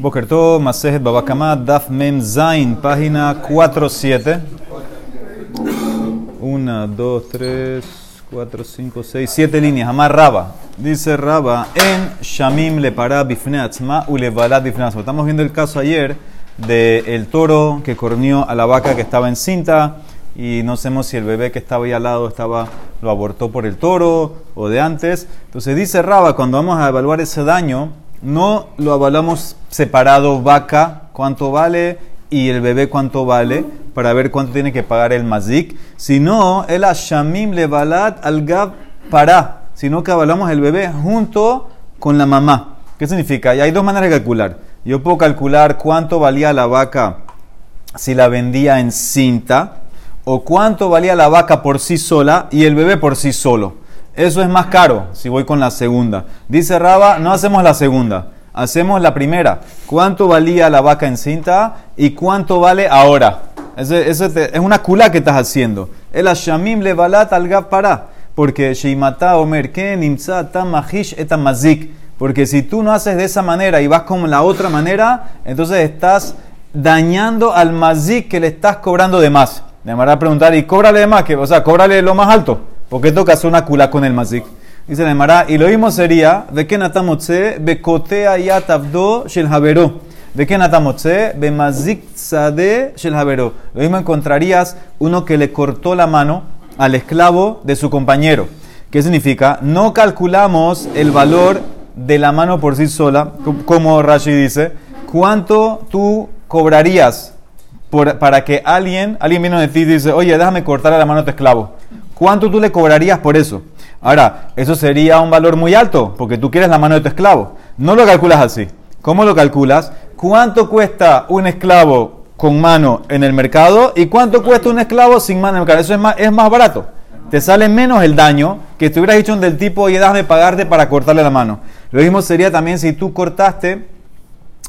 Bokerto, Masejet Babakama, Daf Mem Zain, página 47. 1, 2, 3, 4, 5, 6, 7 líneas. Amar Raba. Dice Raba, en Shamim le para bifneatzma u le Estamos viendo el caso ayer del el toro que corneó a la vaca que estaba encinta y no sabemos si el bebé que estaba ahí al lado estaba, lo abortó por el toro o de antes. Entonces dice Raba, cuando vamos a evaluar ese daño, no lo evaluamos separado vaca, cuánto vale, y el bebé cuánto vale, para ver cuánto tiene que pagar el mazik, sino el ashamim levalat al gab para, sino que evaluamos el bebé junto con la mamá. ¿Qué significa? Y hay dos maneras de calcular. Yo puedo calcular cuánto valía la vaca si la vendía en cinta, o cuánto valía la vaca por sí sola y el bebé por sí solo. Eso es más caro si voy con la segunda. Dice Raba, no hacemos la segunda, hacemos la primera. ¿Cuánto valía la vaca en cinta y cuánto vale ahora? Eso, es una cula que estás haciendo. El ashamim le balat al para. Porque sheimata omer que nimsa tamahish etamazik. Porque si tú no haces de esa manera y vas con la otra manera, entonces estás dañando al mazik que le estás cobrando de más. Me van a preguntar, ¿y cóbrale de más? Que, o sea, cóbrale lo más alto. ¿Por qué toca hacer una kula con el mazik? Dice la Emara, y lo mismo sería, de que natamotze, bekotea yatabdo shel havero. De que natamotze, be mazik sade shel havero. Lo mismo encontrarías uno que le cortó la mano al esclavo de su compañero. ¿Qué significa? No calculamos el valor de la mano por sí sola, como Rashi dice, cuánto tú cobrarías para que alguien, alguien viene de ti y dice, oye, déjame cortarle la mano a tu esclavo. ¿Cuánto tú le cobrarías por eso? Ahora, eso sería un valor muy alto, porque tú quieres la mano de tu esclavo. No lo calculas así. ¿Cómo lo calculas? ¿Cuánto cuesta un esclavo con mano en el mercado y cuánto cuesta un esclavo sin mano en el mercado? Eso es más, es más barato. Te sale menos el daño que te hubieras hecho del tipo, y de pagarte para cortarle la mano. Lo mismo sería también si tú cortaste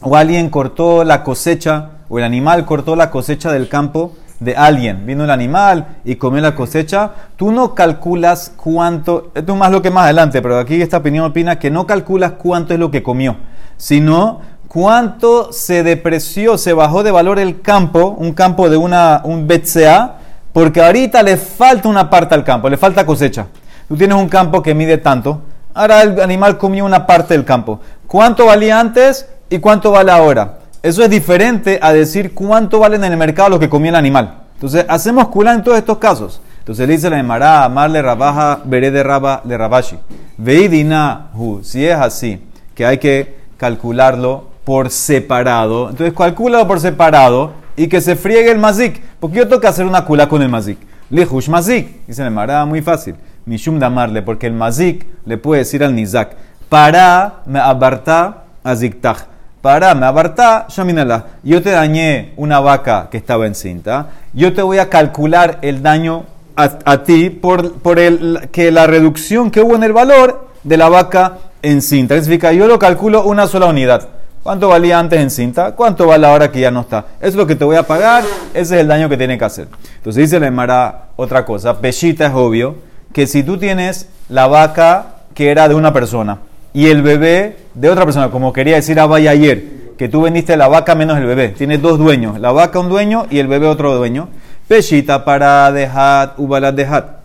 o alguien cortó la cosecha o el animal cortó la cosecha del campo de alguien, vino el animal y comió la cosecha, tú no calculas cuánto, esto es más lo que más adelante, pero aquí esta opinión opina que no calculas cuánto es lo que comió, sino cuánto se depreció, se bajó de valor el campo, un campo de una, un BCA, porque ahorita le falta una parte al campo, le falta cosecha. Tú tienes un campo que mide tanto, ahora el animal comió una parte del campo. ¿Cuánto valía antes y cuánto vale ahora? Eso es diferente a decir cuánto vale en el mercado lo que comía el animal. Entonces, hacemos kula en todos estos casos. Entonces le dice la Emara, amarle rabaja, veré de raba, le rabashi. Veidina si es así, que hay que calcularlo por separado, entonces calcúlalo por separado y que se friegue el mazik. Porque yo tengo que hacer una kula con el mazik. Lihush mazik. Dice la Emara, muy fácil. Mishum damarle, porque el mazik le puede decir al nizak, para me abarta a ziktaj para me minela. Yo te dañé una vaca que estaba encinta. Yo te voy a calcular el daño a, ti por, por el, que la reducción que hubo en el valor de la vaca encinta. Significa, yo lo calculo una sola unidad. ¿Cuánto valía antes en cinta? ¿Cuánto vale ahora que ya no está? Eso es lo que te voy a pagar, ese es el daño que tiene que hacer. Entonces dice la Emara otra cosa, pechita es obvio, que si tú tienes la vaca que era de una persona, y el bebé de otra persona, como quería decir Abaya ayer, que tú vendiste la vaca menos el bebé. Tienes dos dueños, la vaca un dueño y el bebé otro dueño. Peshita para dejar, ubalat dejar.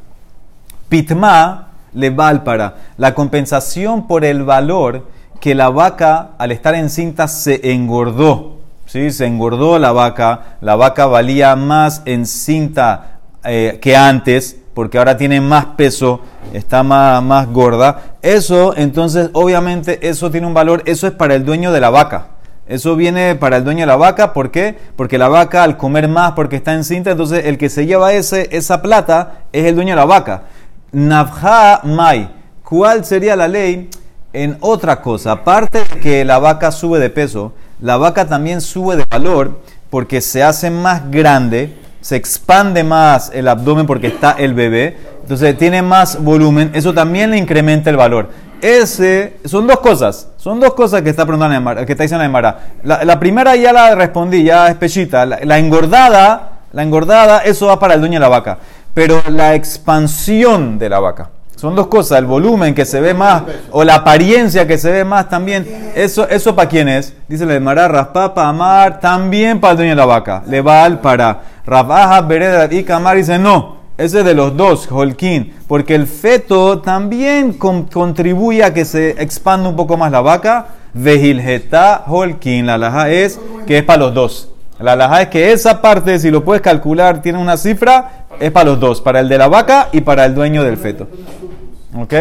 Pitma le val para la compensación por el valor que la vaca al estar encinta se engordó. ¿sí? Se engordó la vaca, la vaca valía más encinta eh, que antes porque ahora tiene más peso, está más, más gorda. Eso, entonces, obviamente, eso tiene un valor, eso es para el dueño de la vaca. Eso viene para el dueño de la vaca, ¿por qué? Porque la vaca al comer más porque está encinta, entonces el que se lleva ese, esa plata es el dueño de la vaca. Navja Mai, ¿cuál sería la ley en otra cosa? Aparte de que la vaca sube de peso, la vaca también sube de valor porque se hace más grande se expande más el abdomen porque está el bebé, entonces tiene más volumen, eso también le incrementa el valor. Ese, son dos cosas, son dos cosas que está preguntando que está diciendo Emara. La, la primera ya la respondí, ya es pechita. La, engordada, la engordada, eso va para el dueño de la vaca. Pero la expansión de la vaca, Son dos cosas, el volumen que se ve más o la apariencia que se ve más también. Eso, eso para quién es? Dice la Mara, Raspapa, Amar, también para el dueño de la vaca. Le va al para. Rabaja, Bereda y Camar dice no. Ese es de los dos, Holkin, porque el feto también contribuye a que se expanda un poco más la vaca. Vejilgeta Holkin, la laja es que es para los dos. La laja es que esa parte, si lo puedes calcular, tiene una cifra, es para los dos, para el de la vaca y para el dueño del feto. ¿Ok?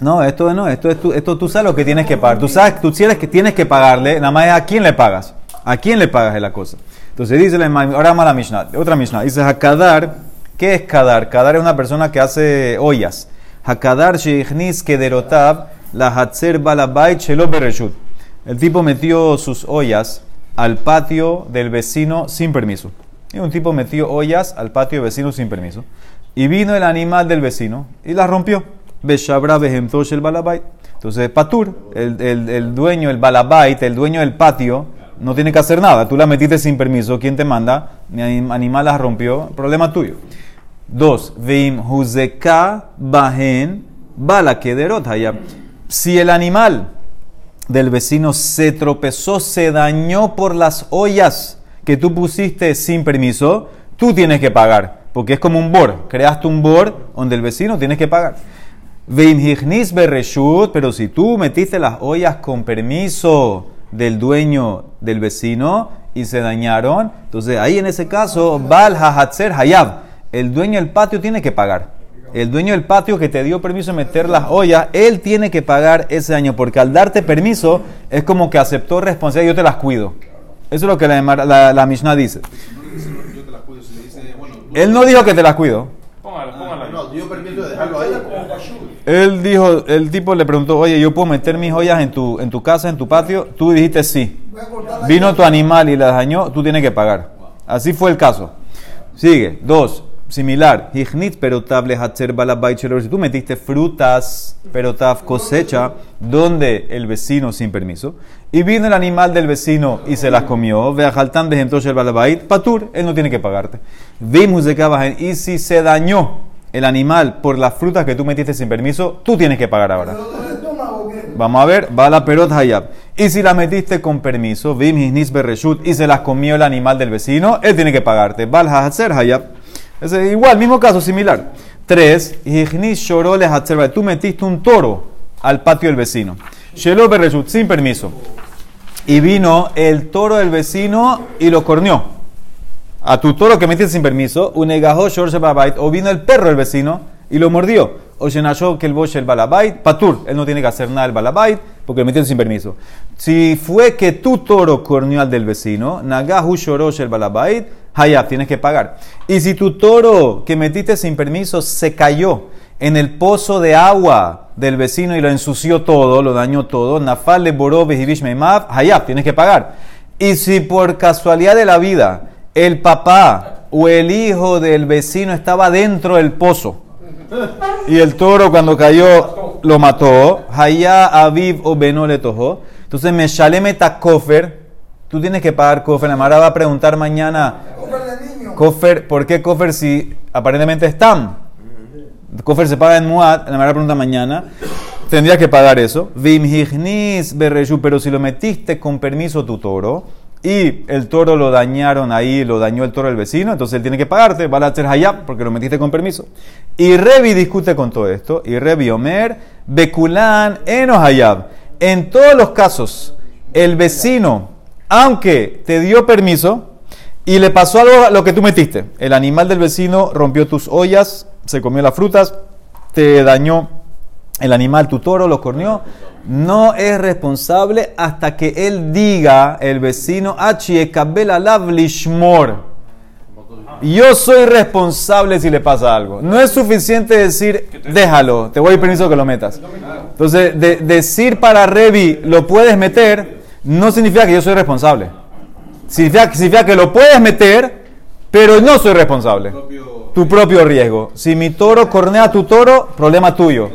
No, esto no, esto, es tú, esto tú sabes lo que tienes que pagar. Tú sabes, tú sabes que tienes que pagarle, nada más es a quién le pagas. ¿A quién le pagas es la cosa? Entonces dice la ahora más la Mishnah, otra Mishnah, dice Hakadar, ¿qué es Kadar? Kadar es una persona que hace ollas. Hakadar Sheikhnis Kederotab, la Hatzer Balabait Shelo. El tipo metió sus ollas al patio del vecino sin permiso. Y un tipo metió ollas al patio del vecino sin permiso. Y vino el animal del vecino y las rompió. Beshabra el Balabait. Entonces, Patur, el, el, dueño, el Balabait, el dueño del patio, no tiene que hacer nada. Tú la metiste sin permiso. ¿Quién te manda? Mi animal las rompió. Problema tuyo. Dos. Veim Huzeka Bahen Balakederot Si el animal del vecino se tropezó, se dañó por las ollas que tú pusiste sin permiso, tú tienes que pagar. Porque es como un bor. Creaste un bor donde el vecino tienes que pagar. Pero si tú metiste las ollas con permiso del dueño del vecino y se dañaron, entonces ahí en ese caso, Bal Hahatzer Hayab, el dueño del patio tiene que pagar. El dueño del patio que te dio permiso de meter las ollas, él tiene que pagar ese daño, porque al darte permiso es como que aceptó responsabilidad, yo te las cuido. Eso es lo que la, la, la Mishnah dice. Él no dijo que te las cuido. No, dio permiso de dejarlo ahí. Él dijo, el tipo le preguntó, oye, ¿yo puedo meter mis joyas en tu, en tu casa, en tu patio? Tú dijiste sí. Vino tu animal y las dañó, tú tienes que pagar. Así fue el caso. Sigue. Dos similar. Si tú metiste frutas, perotav cosecha, donde el vecino sin permiso, y vino el animal del vecino y se las comió, vea jaltan de el balabait, patur, él no tiene que pagarte. Vimos de y si se dañó el animal por las frutas que tú metiste sin permiso, tú tienes que pagar ahora. Vamos a ver, va la perot hayab. Y si la metiste con permiso, vim bereshut, y se las comió el animal del vecino, él tiene que pagarte. Val hatzer hayab. Es igual, mismo caso, similar. Tres, tú metiste un toro al patio del vecino. sin permiso. Y vino el toro del vecino y lo corneó. A tu toro que metiste sin permiso, o vino el perro del vecino y lo mordió. O que el bosh el balabait, patur, él no tiene que hacer nada el balabait porque lo sin permiso. Si fue que tu toro corneó al del vecino, nagahu shorosh el balabait, hayab, tienes que pagar. Y si tu toro que metiste sin permiso se cayó en el pozo de agua del vecino y lo ensució todo, lo dañó todo, nafal le boró hayab, tienes que pagar. Y si por casualidad de la vida el papá o el hijo del vecino estaba dentro del pozo y el toro cuando cayó lo mató, hayá aviv o beno le tojó, entonces me shaleme kofer, tú tienes que pagar kofer, la Mara va a preguntar mañana Kofer, ¿por qué Kofer si aparentemente están? Kofer se paga en Muad, la Mara pregunta mañana. Tendría que pagar eso. Vimhignis berreju, pero si lo metiste con permiso tu toro y el toro lo dañaron ahí, lo dañó el toro del vecino, entonces él tiene que pagarte, va a hacer hayab porque lo metiste con permiso. Y Revi discute con todo esto. Y Revi Omer, Bekulan, Eno hayab. En todos los casos, el vecino, aunque te dio permiso, y le pasó algo lo que tú metiste. El animal del vecino rompió tus ollas, se comió las frutas, te dañó el animal, tu toro, lo corneó. No es responsable hasta que él diga, el vecino, yo soy responsable si le pasa algo. No es suficiente decir, déjalo, te voy a permiso que lo metas. Entonces, decir para Revi, lo puedes meter, no significa que yo soy responsable. Significa, que lo puedes meter, pero no soy responsable. Tu propio riesgo. Si mi toro cornea tu toro, problema tuyo.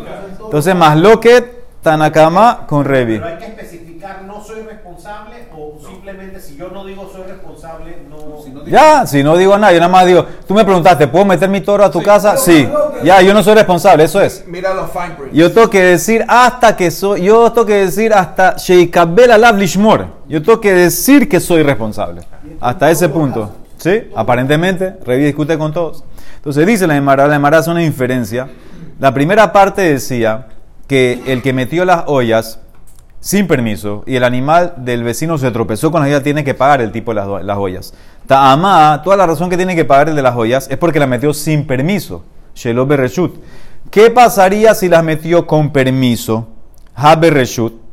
Entonces, más lo que Tanakama con Revi. Pero hay que especificar no soy responsable o simplemente si yo no digo soy responsable, no... Ya, si no digo nada, yo nada más digo, tú me preguntaste, ¿puedo meter mi toro a tu casa? Sí. Ya, yo no soy responsable, eso es. Mira los fine print. Yo tengo que decir hasta que soy, yo tengo que decir hasta Sheikabel Lishmor. Yo tengo que decir que soy responsable. Hasta ese punto. ¿Sí? Aparentemente, Revi discute con todos. Entonces dice la Emara, la Emara hace una inferencia. La primera parte decía que el que metió las ollas sin permiso y el animal del vecino se tropezó con las ollas, tiene que pagar el tipo de las, las ollas. Ta'amá, toda la razón que tiene que pagar el de las ollas es porque la metió sin permiso. Shelob Bereshut. ¿Qué pasaría si las metió con permiso? Ha Bereshut.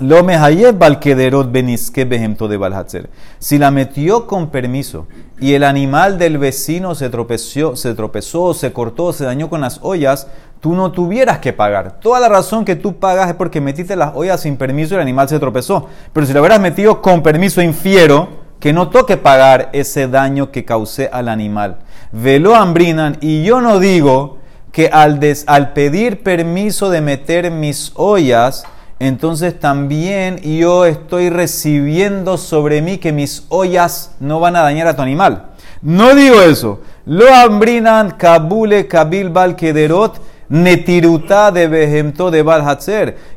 Lo mehayev balkederot beniske behemto de balhatzer. Si la metió con permiso y el animal del vecino se tropezó, se tropezó, se cortó, se dañó con las ollas, tú no tuvieras que pagar. Toda la razón que tú pagas es porque metiste las ollas sin permiso y el animal se tropezó. Pero si lo hubieras metido con permiso, infiero que no toque pagar ese daño que causé al animal. Velo hambrinan y yo no digo que al, pedir permiso de meter mis ollas, entonces también yo estoy recibiendo sobre mí que mis ollas no van a dañar a tu animal. No digo eso. Lo hambrinan kabule kabil kederot netirutá de behemto de bal.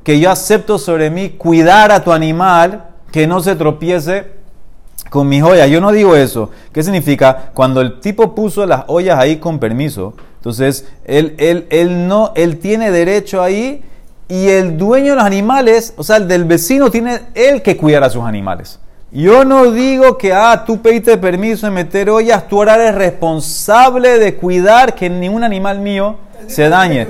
Que yo acepto sobre mí cuidar a tu animal que no se tropiece con mis ollas. Yo no digo eso. ¿Qué significa? Cuando el tipo puso las ollas ahí con permiso, entonces él, él, él no, él tiene derecho ahí y el dueño de los animales, o sea, el del vecino, tiene él que cuidar a sus animales. Yo no digo que, ah, tú pediste permiso de meter ollas, tú ahora eres responsable de cuidar que ningún animal mío se dañe.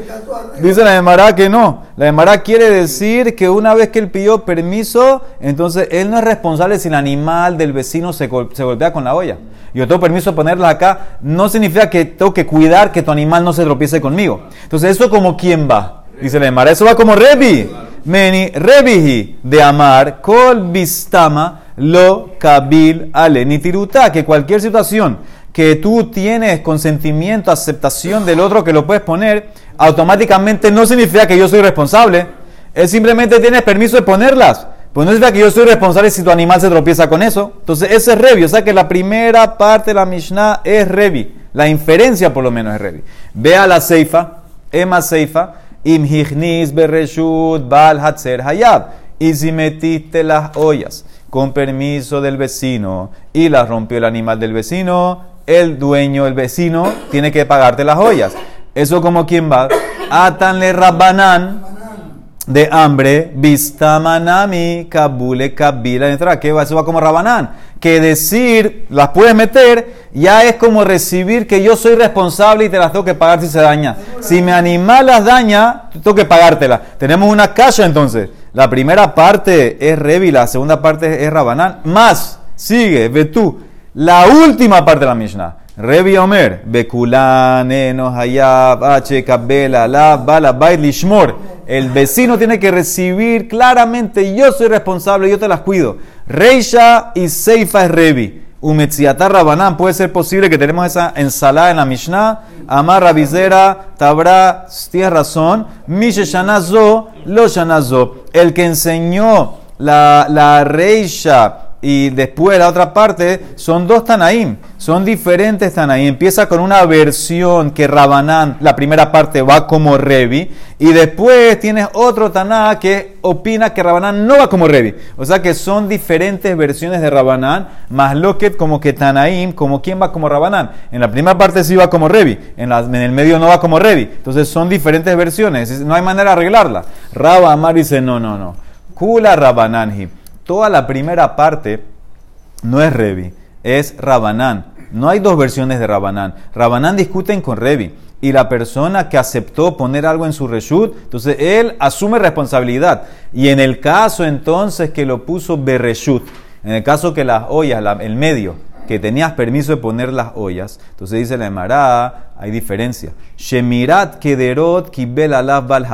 Dice la Emara que no. La Emara quiere decir que una vez que él pidió permiso, entonces él no es responsable si el animal del vecino se, se golpea con la olla. Yo tengo permiso de ponerla acá, no significa que tengo que cuidar que tu animal no se tropiece conmigo. Entonces, ¿eso como quién va? Dice la Emara, eso va como Rebi. Meni, Rebihi, de amar, kol bistama, lo kabil ale, ni tiruta, que cualquier situación que tú tienes consentimiento, aceptación del otro que lo puedes poner, automáticamente no significa que yo soy responsable. Él simplemente tienes permiso de ponerlas. Pues no significa que yo soy responsable si tu animal se tropieza con eso. Entonces, ese es Revi. O sea que la primera parte de la Mishnah es Revi. La inferencia, por lo menos, es Revi. Ve a la Seifa, Ema Seifa, Imhignis Bereshut Bal Hatzer Hayab. Y si metiste las ollas con permiso del vecino y las rompió el animal del vecino, el dueño, el vecino, tiene que pagarte las ollas. Eso como quien va. Atanle Rabbanan de hambre, vista manami, kabule, kabila, etc. Que eso va como Rabanán. Que decir, las puedes meter, ya es como recibir que yo soy responsable y te las tengo que pagar si se daña. Si mi animal las daña, tengo que pagártela. Tenemos una caja entonces. La primera parte es Revi, la segunda parte es Rabanán. Más, sigue, ve tú. La última parte de la Mishnah. Revi Omer, Bekulan, Enos, Hayab, H, Kabela, La, Bala, Bait, Lishmor. El vecino tiene que recibir claramente, yo soy responsable, yo te las cuido. Reisha y Seifa es Revi. Umetziatar Rabanán, puede ser posible que tenemos esa ensalada en la Mishnah. Amar Rabizera, Tabra, tienes razón. Mishe Shanazo, Lo Shanazo. El que enseñó la, la Reisha y después la otra parte son dos Tanaim, son diferentes Tanaim. Empieza con una versión que Rabanán, la primera parte va como Revi, y después tienes otro Taná que opina que Rabanán no va como Revi. O sea que son diferentes versiones de Rabanán, más Loket como que Tanaim, como quien va como Rabanán. En la primera parte sí va como Revi, en, la, en el medio no va como Revi. Entonces son diferentes versiones, no hay manera de arreglarla. Rabba Amar dice, no, no, no. Kula Rabananji toda la primera parte no es Revi, es Rabanán. No hay dos versiones de Rabanán. Rabanán discuten con Revi. Y la persona que aceptó poner algo en su reshut, entonces él asume responsabilidad. Y en el caso entonces que lo puso bereshut, en el caso que las ollas, el medio, que tenías permiso de poner las ollas, entonces dice la Emara, hay diferencia. Shemirat kederot kibel alav bal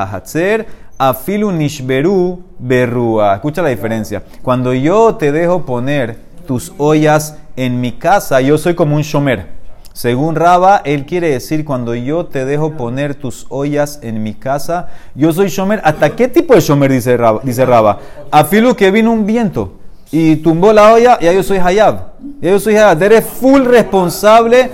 afilu nishberu berrua. Escucha la diferencia. Cuando yo te dejo poner tus ollas en mi casa, yo soy como un shomer. Según Raba, él quiere decir cuando yo te dejo poner tus ollas en mi casa, yo soy Shomer. ¿Hasta qué tipo de Shomer dice Raba? Dice Raba? Que vino un viento y tumbó la olla, ya yo soy Hayab. Ya yo soy Hayab. Eres full responsable.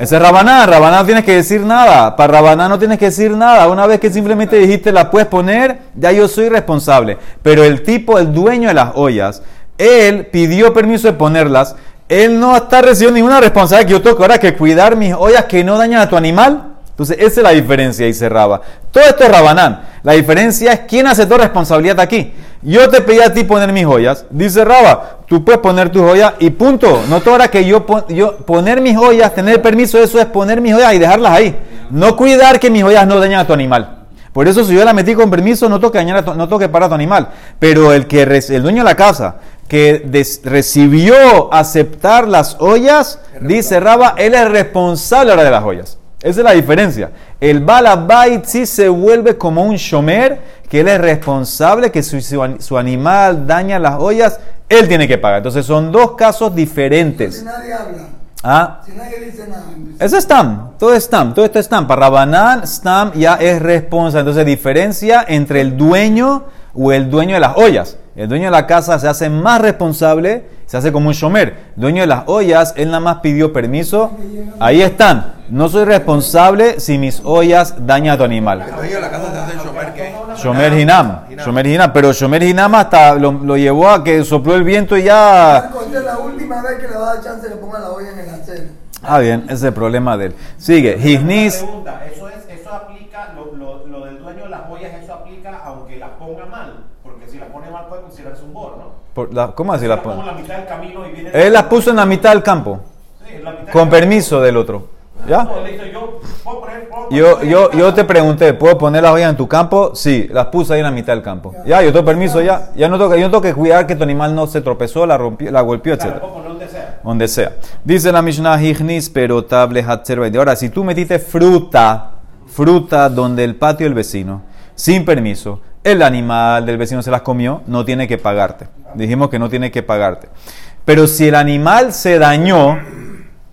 Ese es Rabaná. Rabaná no tienes que decir nada. Para Rabaná no tienes que decir nada. Una vez que simplemente dijiste la puedes poner, ya yo soy responsable. Pero el tipo, el dueño de las ollas, él pidió permiso de ponerlas. Él no está recibiendo ninguna responsabilidad que yo tengo ahora que cuidar mis ollas que no dañan a tu animal. Entonces, esa es la diferencia, dice Raba. Todo esto es Rabanán. La diferencia es quién aceptó responsabilidad aquí. Yo te pedí a ti poner mis joyas. Dice Raba, tú puedes poner tus joyas y punto. No ahora que yo, poner mis joyas, tener permiso, eso es poner mis joyas y dejarlas ahí. No cuidar que mis joyas no dañen a tu animal. Por eso si yo la metí con permiso, no toque, dañar no toque parar a tu animal. Pero el, que, el dueño de la casa que recibió aceptar las ollas, dice Raba, él es responsable ahora de las ollas. Esa es la diferencia. El balabait sí se vuelve como un shomer, que él es responsable, que su, su, animal daña las ollas, él tiene que pagar. Entonces son dos casos diferentes. Si nadie habla. ¿Ah? Si nadie dice nada. Eso es Stam, todo es Stam, todo esto es Stam. Para Rabanán, Stam ya es responsable. Entonces diferencia entre el dueño o el dueño de las ollas. El dueño de la casa se hace más responsable, se hace como un shomer. El dueño de las ollas, él nada más pidió permiso. Ahí están. No soy responsable si mis ollas dañan a tu animal. El dueño de la casa se hace shomer qué? Shomer Hinam. Shomer Hinam. Pero Shomer Hinam hasta lo, lo, llevó a que sopló el viento y ya. la última vez que le va a dar chance le ponga la olla en el. Ah, bien, ese es el problema de él. Sigue. Hiznis. Pregunta, ¿eso, es, eso aplica, lo, lo, lo del dueño de las ollas, eso aplica aunque las ponga mal? Porque si las pone mal puede considerarse un bor, ¿no? Por la, ¿Cómo así la viene... Él las puso en la mitad del campo. Sí, en la mitad Con del permiso del otro. ¿Ya? yo, ¿puedo poner- puedo Yo, yo, te pregunté, ¿puedo poner las ollas en tu campo? Sí, las puse ahí en la mitad del campo. Ya, yo tengo permiso ya. Ya no tengo, yo no tengo que cuidar que tu animal no se tropezó, la rompió, la golpeó, etc. donde sea. Dice la Mishnah Hignis, pero table Ahora, si tú metiste fruta, fruta donde el patio del vecino, sin permiso, el animal del vecino se las comió, no tiene que pagarte. Dijimos que no tiene que pagarte. Pero si el animal se dañó,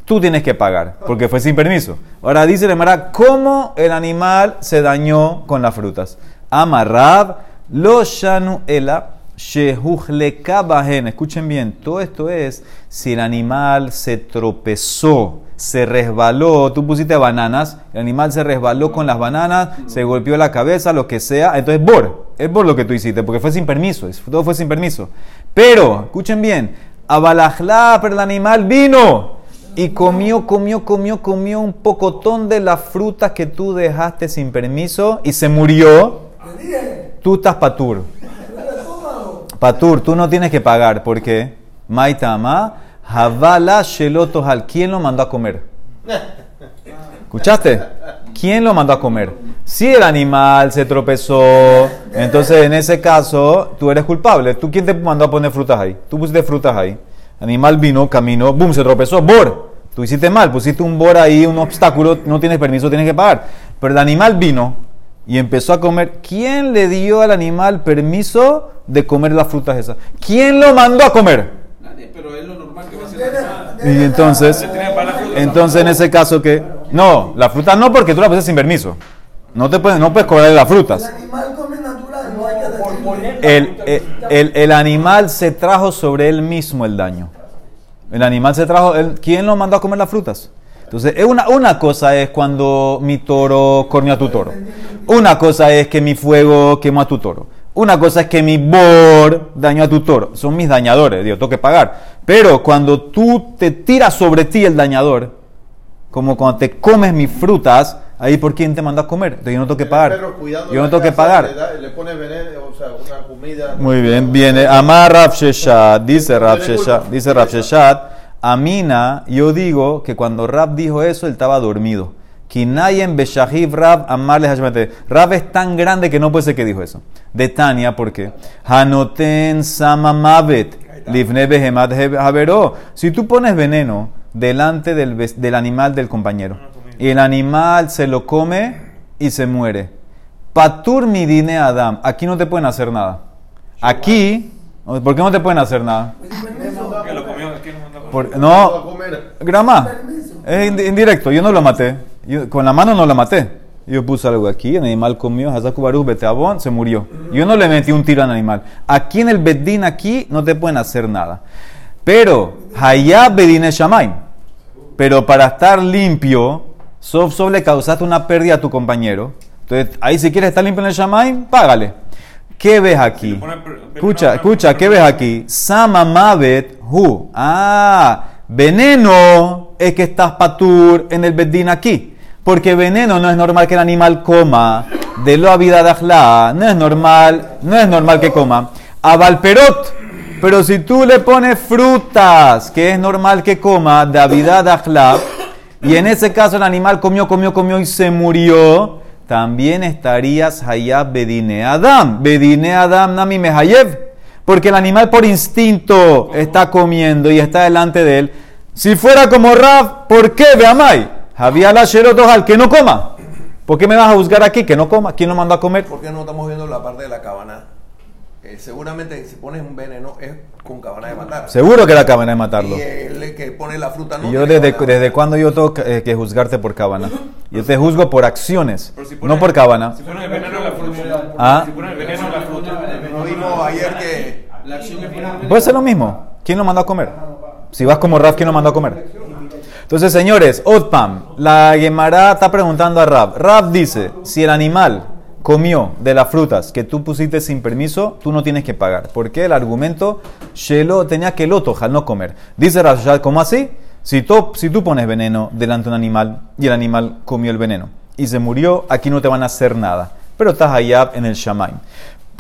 tú tienes que pagar, porque fue sin permiso. Ahora dice la ¿cómo el animal se dañó con las frutas? Amarrab, lo shanu ela. Escuchen bien, todo esto es si el animal se tropezó, se resbaló, tú pusiste bananas, el animal se resbaló con las bananas, se golpeó la cabeza, lo que sea, entonces bor, es por lo que tú hiciste, porque fue sin permiso, todo fue sin permiso. Pero, escuchen bien, abalajla, pero el animal vino y comió, comió, comió, comió un pocotón de las frutas que tú dejaste sin permiso y se murió, tú estás patur. Patur, tú no tienes que pagar porque Maitama, Javala Shelotohal, ¿quién lo mandó a comer? ¿Escuchaste? ¿Quién lo mandó a comer? Si el animal se tropezó, entonces en ese caso tú eres culpable. ¿Tú quién te mandó a poner frutas ahí? Tú pusiste frutas ahí. Animal vino, caminó, boom, se tropezó, bor. Tú hiciste mal, pusiste un bor ahí, un obstáculo, no tienes permiso, tienes que pagar. Pero el animal vino y empezó a comer. ¿Quién le dio al animal permiso de comer las frutas esas? ¿Quién lo mandó a comer? Nadie, pero es lo normal que va a hacer el animal. Y entonces, entonces en ese caso que no, la fruta no porque tú la pusiste sin permiso. No te puedes, no puedes cobrarle las frutas. El, el, el- el animal se trajo sobre él mismo el daño. El animal se trajo, él- ¿quién lo mandó a comer las frutas? Entonces, es una, una cosa es cuando mi toro corneó a tu toro. Una cosa es que mi fuego quemó a tu toro. Una cosa es que mi bor dañó a tu toro. Son mis dañadores, digo, tengo que pagar. Pero cuando tú te tiras sobre ti el dañador, como cuando te comes mis frutas, ahí por quién te mandó a comer. Entonces yo no tengo que pagar. Yo no tengo que pagar. Le, da- le pone veneno, o sea, una comida. Muy bien, viene Amar Rav Sheshat, dice Rav Tiene Sheshat, culpa. dice Rav Sheshat, Amina, yo digo que cuando Rav dijo eso, él estaba dormido. Kinayem Beshahiv Rav Amar Lehashmete. Rav es tan grande que no puede ser que dijo eso. De Tania, ¿por qué? Hanoten Samamavet, Livne Behemat Haveró. Si tú pones veneno delante del, animal del compañero y el animal se lo come y se muere. Patur midine Adam. Aquí no te pueden hacer nada. Aquí, ¿por qué no te pueden hacer nada? Por- No. grama. Es indi- indirecto, yo no lo maté. Yo- con la mano no la maté. Yo puse algo aquí, el animal comió, Hazaku Baruch Beteabón, se murió. Yo no le metí un tiro al animal. Aquí en el Bedín, aquí, no te pueden hacer nada. Pero, Hayab Bedín es Shamaim. Pero para estar limpio, sof sof le causaste una pérdida a tu compañero. Entonces, ahí si quieres estar limpio en el Shamaim, págale. ¿Qué ves aquí? Escucha, escucha, ¿qué ves aquí? Sama Mavet Hu. Ah, veneno es que estás patur en el bedín aquí. Porque veneno no es normal que el animal coma. De lo vida de ajla, no es normal, no es normal que coma. A Valperot. Pero si tú le pones frutas, que es normal que coma, de vida de ajla, y en ese caso el animal comió, comió, comió y se murió, también estarías hayab bedine adam. Bedine adam nami mehayev. Porque el animal por instinto está comiendo y está delante de él. Si fuera como Raf, ¿por qué, Beamai? Había la al que no coma. ¿Por qué me vas a juzgar aquí que no coma? ¿Quién lo mandó a comer? ¿Por qué no estamos viendo la parte de la cabana? Eh, seguramente si pones un veneno es con cabana de matar. Seguro que la cabana de matarlo. Y el que pone la fruta no. Y yo desde, desde cuándo yo tengo que, eh, que juzgarte por cabana. Yo te juzgo por acciones, si no pones- por cabana. Si pones el veneno en la fruta. Ah. Si pones el veneno en la fruta. No vimos ayer que La acción veneno. Puede ser lo mismo. ¿Quién lo mandó a comer? Si vas como Raf, ¿quién lo mandó a comer? Entonces, señores, Otpam, la Gemara está preguntando a Rab. Rab dice, si el animal comió de las frutas que tú pusiste sin permiso, tú no tienes que pagar. Porque el argumento, Shelo tenía que el al no comer. Dice Rashad, ¿cómo así? Si tú, si tú pones veneno delante de un animal y el animal comió el veneno y se murió, aquí no te van a hacer nada. Pero estás allá en el Shamaim.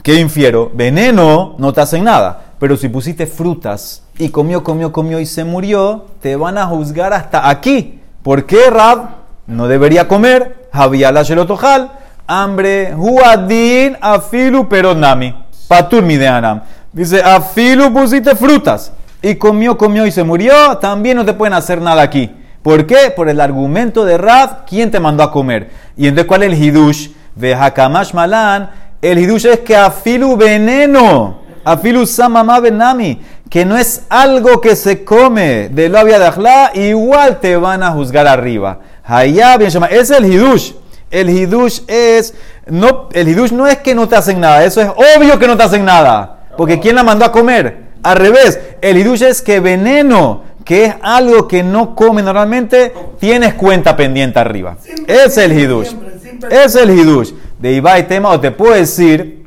¿Qué infiero? Veneno no te hacen nada. Pero si pusiste frutas y comió, comió, comió y se murió, te van a juzgar hasta aquí. ¿Por qué Rab no debería comer? Javiala Shelotojal, hambre, huadin, afilu, pero nami. Patur mi de Anam. Dice, afilu pusiste frutas y comió, comió y se murió, también no te pueden hacer nada aquí. ¿Por qué? Por el argumento de Rab, ¿quién te mandó a comer? Y entonces, ¿cuál es el hidush? De Hakamash Malan, el hidush es que afilu veneno, benami, que no es algo que se come de la vía de Ajla, igual te van a juzgar arriba. Hayá, bien llama, es el hidush. El hidush es, no, el hidush no es que no te hacen nada, eso es obvio que no te hacen nada, porque ¿quién la mandó a comer? Al revés, el hidush es que veneno, que es algo que no come normalmente, tienes cuenta pendiente arriba. Es el hidush. Siempre, siempre. Ese es el hidush. De Ibai tema, o te puedo decir,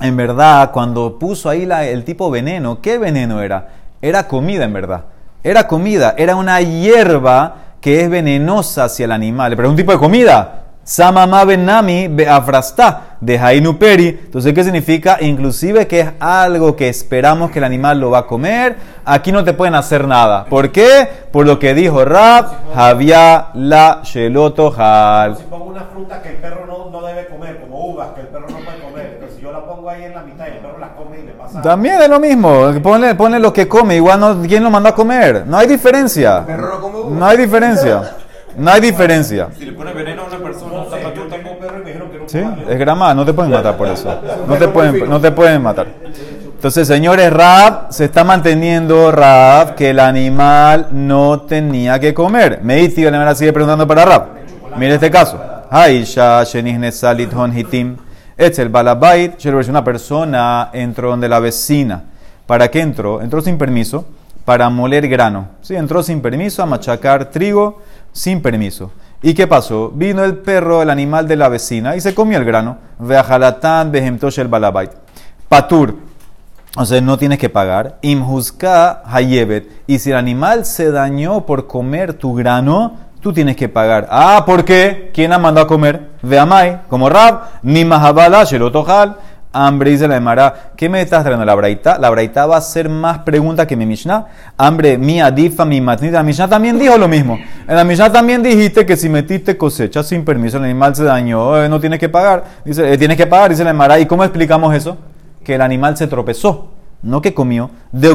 en verdad, cuando puso ahí el tipo veneno, ¿qué veneno era? Era comida, en verdad. Era comida, era una hierba que es venenosa hacia el animal. Pero es un tipo de comida. Samama benami beafrasta de Hainu Peri. Entonces, ¿qué significa? Inclusive que es algo que esperamos que el animal lo va a comer. Aquí no te pueden hacer nada. ¿Por qué? Por lo que dijo Rab, Javia la Sheloto Hal. Si pongo una fruta que el perro no, no debe comer, como uvas que el perro no puede comer, entonces si yo la pongo ahí en la mitad y el perro las come y le pasa. También es lo mismo. Ponle, ponle lo que come. Igual no, ¿quién lo mandó a comer? No hay diferencia. perro no come uva. No hay diferencia. No hay diferencia. Si le pones veneno a una persona, No sé, tapa yo tú tengo también. un perro y me dijeron que no ¿Sí? Es grama, no te pueden matar por eso. No te pueden, no te pueden matar. Entonces, señores, Rab se está manteniendo Rab que el animal no tenía que comer. Meiti, la manera sigue preguntando para Rab. Mire este caso. Aisha, Salit Hon Hitim. Etzel Balabait, Shelber, una persona entró donde la vecina. ¿Para qué entró? Entró sin permiso para moler grano. Sí, entró sin permiso a machacar trigo sin permiso. ¿Y qué pasó? Vino el perro, el animal de la vecina, y se comió el grano. Veajalatan behemtosh el balabait. Patur. O sea, no tienes que pagar. Imhuska hayebet. Y si el animal se dañó por comer tu grano, tú tienes que pagar. Ah, ¿por qué? ¿Quién la mandó a comer? Veamai, como Rab, ni mahabala, shelotojal. Hambre, dice la Emara. ¿Qué me estás trayendo la braita? La braita va a ser más pregunta que mi Mishnah. Hambre, mi adifa, mi matnita. La Mishnah también dijo lo mismo. En la Mishnah también dijiste que si metiste cosecha sin permiso, el animal se dañó, eh, no tienes que pagar. Dice, eh, tienes que pagar, dice la Emara. ¿Y cómo explicamos eso? Que el animal se tropezó, no que comió. De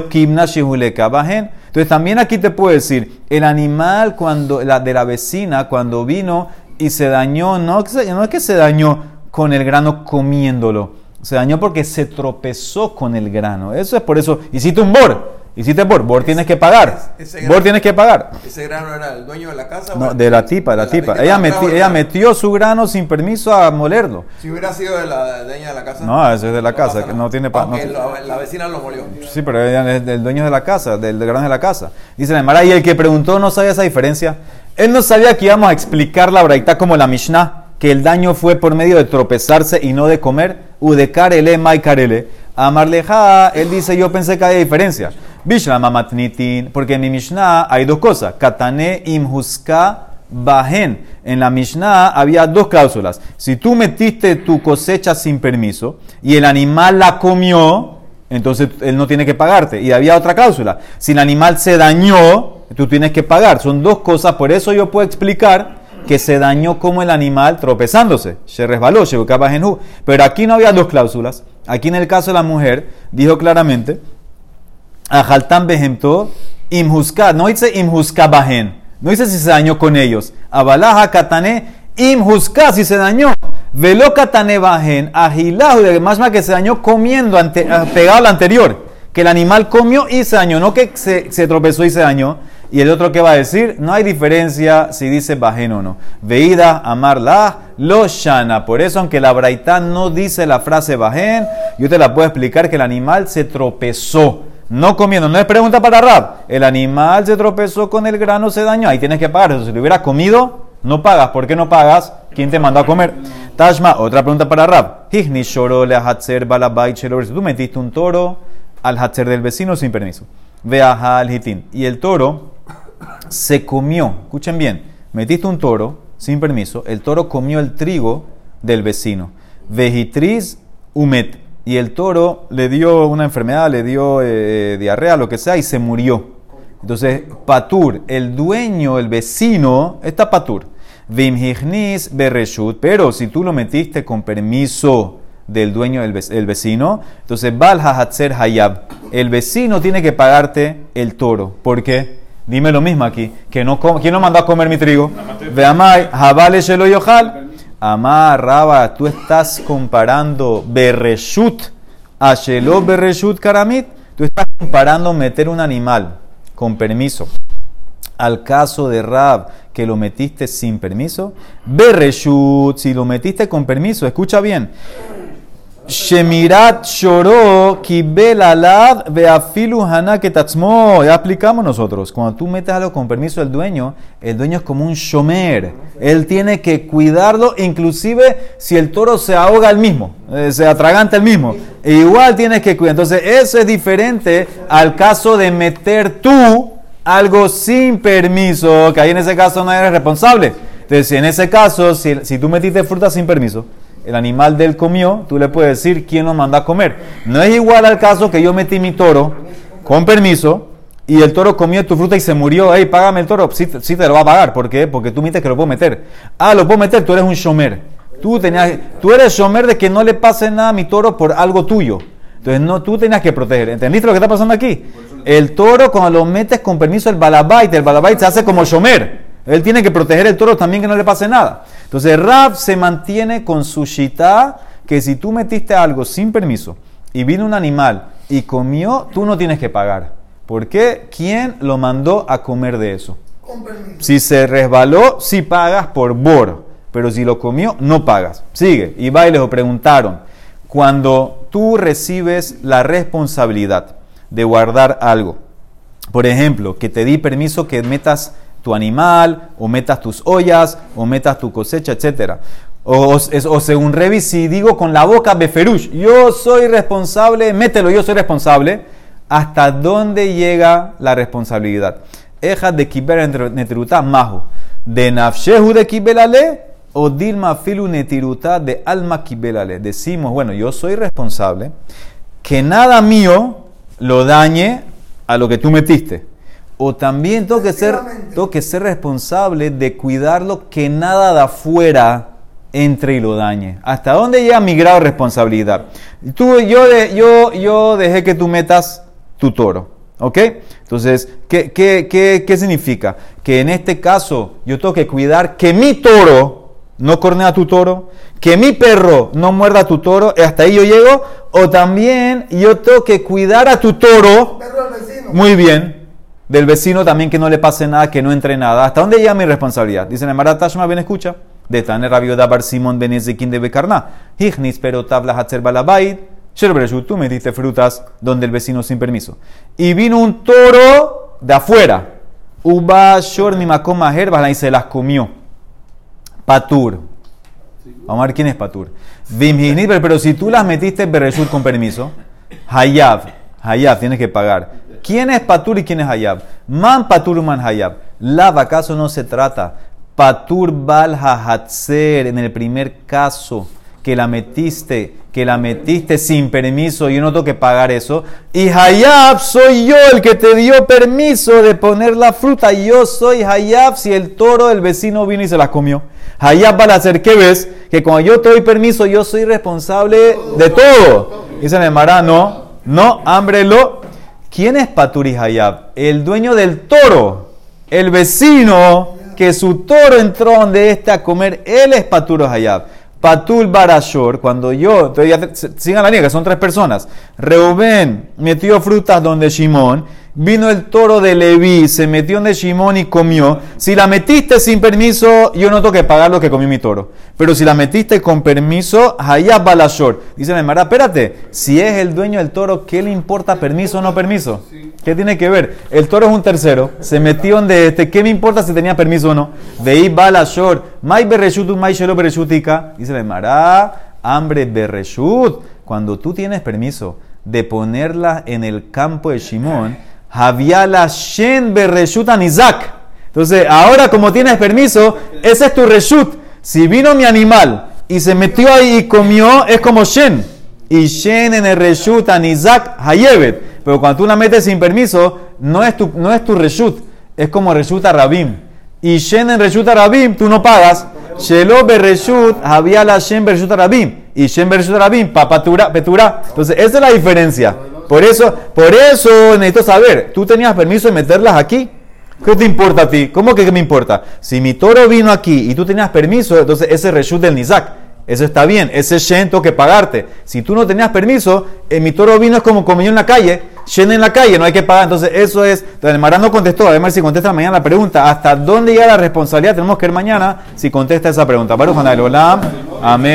bajen. Entonces también aquí te puedo decir, el animal cuando, la, de la vecina, cuando vino y se dañó, no, no es que se dañó con el grano comiéndolo. Se dañó porque se tropezó con el grano. Eso es por eso. Hiciste un bor. Hiciste bor, bor tienes que pagar. Ese Bor grano- tienes que pagar. ¿Ese grano era el dueño de la casa? No, de la tipa, de la tipa. Ella, metió su grano sin permiso a molerlo. Si hubiera sido de la dueña de la casa. No, eso es de la casa, que no tiene pa- no- la, la vecina lo molió. Sí, pero ella es del dueño de la casa, del grano de la casa. Dice la Emara, y el que preguntó no sabía esa diferencia. Él no sabía que íbamos a explicar la braita como la Mishnah, que el daño fue por medio de tropezarse y no de comer. Udekarele, maikarele. Amarleja, él dice, yo pensé que había diferencia. Bishla mamatnitin, porque en mi Mishnah hay dos cosas. Katane imhuska bajen. En la Mishnah había dos cláusulas. Si tú metiste tu cosecha sin permiso y el animal la comió, entonces él no tiene que pagarte. Y había otra cláusula. Si el animal se dañó, tú tienes que pagar. Son dos cosas. Por eso yo puedo explicar que se dañó como el animal tropezándose. Se resbaló. Pero aquí no había dos cláusulas. Aquí en el caso de la mujer, dijo claramente, Ajaltan behemto imhuska. No dice imhuska bajen. No dice si se dañó con ellos. Abalaja katane imhuska si se dañó. Velo katane bajen. Ajilahu. de Más que se dañó comiendo ante, ah, pegado al anterior. Que el animal comió y se dañó. No que se, se tropezó y se dañó. Y el otro que va a decir, no hay diferencia si dice bajen o no. Veida, amarla, lo shana. Por eso, aunque la braita no dice la frase bajen, yo te la puedo explicar que el animal se tropezó. No comiendo, no es pregunta para Rab. El animal se tropezó con el grano, se dañó. Ahí tienes que pagar. Eso, si lo hubiera comido, no pagas. ¿Por qué no pagas? ¿Quién te mandó a comer? Tashma, otra pregunta para Rab. Si tú metiste un toro al hatzer del vecino sin permiso. Veaja al hitín. Y el toro se comió. Escuchen bien. Metiste un toro sin permiso. El toro comió el trigo del vecino. Vejitriz humet. Y el toro le dio una enfermedad, le dio eh, diarrea, lo que sea, y se murió. Entonces, Patur, el dueño, el vecino, está Patur. Vimhignis bereshut, pero si tú lo metiste con permiso del dueño del vec- el vecino, entonces Bal Hatzer Hayab, el vecino tiene que pagarte el toro. ¿Por qué? Dime lo mismo aquí, que no ¿quién no mandó a comer mi trigo? Veamai, Jabale Shelo Yohal. Amar, Raba, tú estás comparando Bereshut a Shelo Bereshut Karamit. Tú estás comparando meter un animal con permiso al caso de Rab que lo metiste sin permiso. Bereshut, si lo metiste con permiso, escucha bien. Shemirat shoro kibel alad beafilu hana ketatzmo. Ya aplicamos nosotros. Cuando tú metes algo con permiso del dueño, el dueño es como un shomer. Él tiene que cuidarlo, inclusive si el toro se ahoga el mismo, eh, se atraganta el mismo. Igual tienes que cuidar. Entonces, eso es diferente al caso de meter tú algo sin permiso, que ahí en ese caso no eres responsable. Entonces, en ese caso, si, si tú metiste fruta sin permiso, el animal de él comió, tú le puedes decir quién lo manda a comer. No es igual al caso que yo metí mi toro con permiso y el toro comió tu fruta y se murió. Hey, págame el toro. Sí, sí te lo va a pagar. ¿Por qué? Porque tú mientes que lo puedo meter. Ah, lo puedo meter, tú eres un shomer. Tú, tenías, tú eres shomer de que no le pase nada a mi toro por algo tuyo. Entonces, no, tú tenías que proteger. ¿Entendiste lo que está pasando aquí? El toro, cuando lo metes con permiso, el balabait, el balabait se hace como shomer. Él tiene que proteger el toro también que no le pase nada. Entonces, Rab se mantiene con su shita que si tú metiste algo sin permiso y vino un animal y comió, tú no tienes que pagar. ¿Por qué? ¿Quién lo mandó a comer de eso? Con permiso. Si se resbaló, sí pagas por bor. Pero si lo comió, no pagas. Sigue. Y va y les preguntaron. Cuando tú recibes la responsabilidad de guardar algo, por ejemplo, que te di permiso que metas tu animal, o metas tus ollas, o metas tu cosecha, etc. O, o- según Revi, si digo con la boca beferush, yo soy responsable, mételo, yo soy responsable, ¿hasta dónde llega la responsabilidad? Eja de kiber netirutá majo, de nafshehu de kibelale, o dilma filu de alma kibelale. Decimos, bueno, yo soy responsable, que nada mío lo dañe a lo que tú metiste. O también tengo que ser, tengo que ser responsable de cuidarlo que nada de afuera entre y lo dañe. ¿Hasta dónde llega mi grado de responsabilidad? Tú, yo, de- yo, yo dejé que tú metas tu toro. ¿Ok? Entonces, ¿qué, qué, qué, qué significa? Que en este caso yo tengo que cuidar que mi toro no cornea tu toro, que mi perro no muerda tu toro, hasta ahí yo llego, o también yo tengo que cuidar a tu toro Perro del vecino. Muy bien. Del vecino también que no le pase nada, que no entre nada. ¿Hasta dónde llega mi responsabilidad? Dice Nemara Tashma, bien escucha. De Tane Rabio Dabar Simón Ben de Becarná. Hignis pero tabla Hatzer Balabait. Sherbreshu, tú metiste frutas donde el vecino sin permiso. Y vino un toro de afuera. Uba Shor Mimakoma Herbas y se las comió. Patur. Vamos a ver quién es Patur. Vimhini, pero, si tú las metiste Bereshut con permiso, Hayab, Hayab, tienes que pagar. ¿Quién es Patur y quién es Hayab? Man Patur, man Hayab. Lava, ¿acaso no se trata? Patur bal hahatzer, en el primer caso que la metiste, que la metiste sin permiso, yo no tengo que pagar eso. Y Hayab soy yo el que te dio permiso de poner la fruta. Yo soy Hayab si el toro del vecino vino y se las comió. Hayab va a hacer, ¿qué ves? Que cuando yo te doy permiso, yo soy responsable de todo. Dice Nemara, no, no, hámbrelo. ¿Quién es Patur y Hayab? El dueño del toro, el vecino que su toro entró donde este a comer, él es Patur o Hayab. Patul Barashor, cuando yo, sigan la línea, que son tres personas. Reubén metió frutas donde Shimón, vino el toro de Leví, se metió donde Shimón y comió. Si la metiste sin permiso, yo no tengo que pagar lo que comió mi toro. Pero si la metiste con permiso, Hayab Balashor. Dice la Emara, espérate, si es el dueño del toro, ¿qué le importa permiso o no permiso? ¿Qué tiene que ver? El toro es un tercero, se metió donde este, ¿qué me importa si tenía permiso o no? Veí Balashor, Mai Berreshutu, Mai Shelo Bereshutika. Dice la Emara, hambre Berreshut. Cuando tú tienes permiso de ponerla en el campo de Shimón, Javiala Shen Berreshut Anizak. Entonces, ahora como tienes permiso, ese es tu reshut. Si vino mi animal y se metió ahí y comió, es como Shen. Y Shen en el reshut Anizak Hayevet. Pero cuando tú la metes sin permiso, no es tu, no es tu reshut, es como reshut Rabim. Y Shen en reshut Rabim, tú no pagas. Shelo bereshut, Javiala Shen bereshut Rabim. Y Shen bereshut Rabim, papatura, petura. Entonces, esa es la diferencia. Por eso, por eso necesito saber, ¿tú tenías permiso de meterlas aquí? ¿Qué te importa a ti? ¿Cómo que qué me importa? Si mi toro vino aquí y tú tenías permiso, entonces ese reshut del Nizak, eso está bien, ese Shen tengo que pagarte. Si tú no tenías permiso, eh, mi toro vino es como comió en la calle, Shen en la calle, no hay que pagar. Entonces eso es, el Marán no contestó, además si contesta mañana la pregunta, ¿hasta dónde llega la responsabilidad? Tenemos que ir mañana si contesta esa pregunta. Baruch. Amén.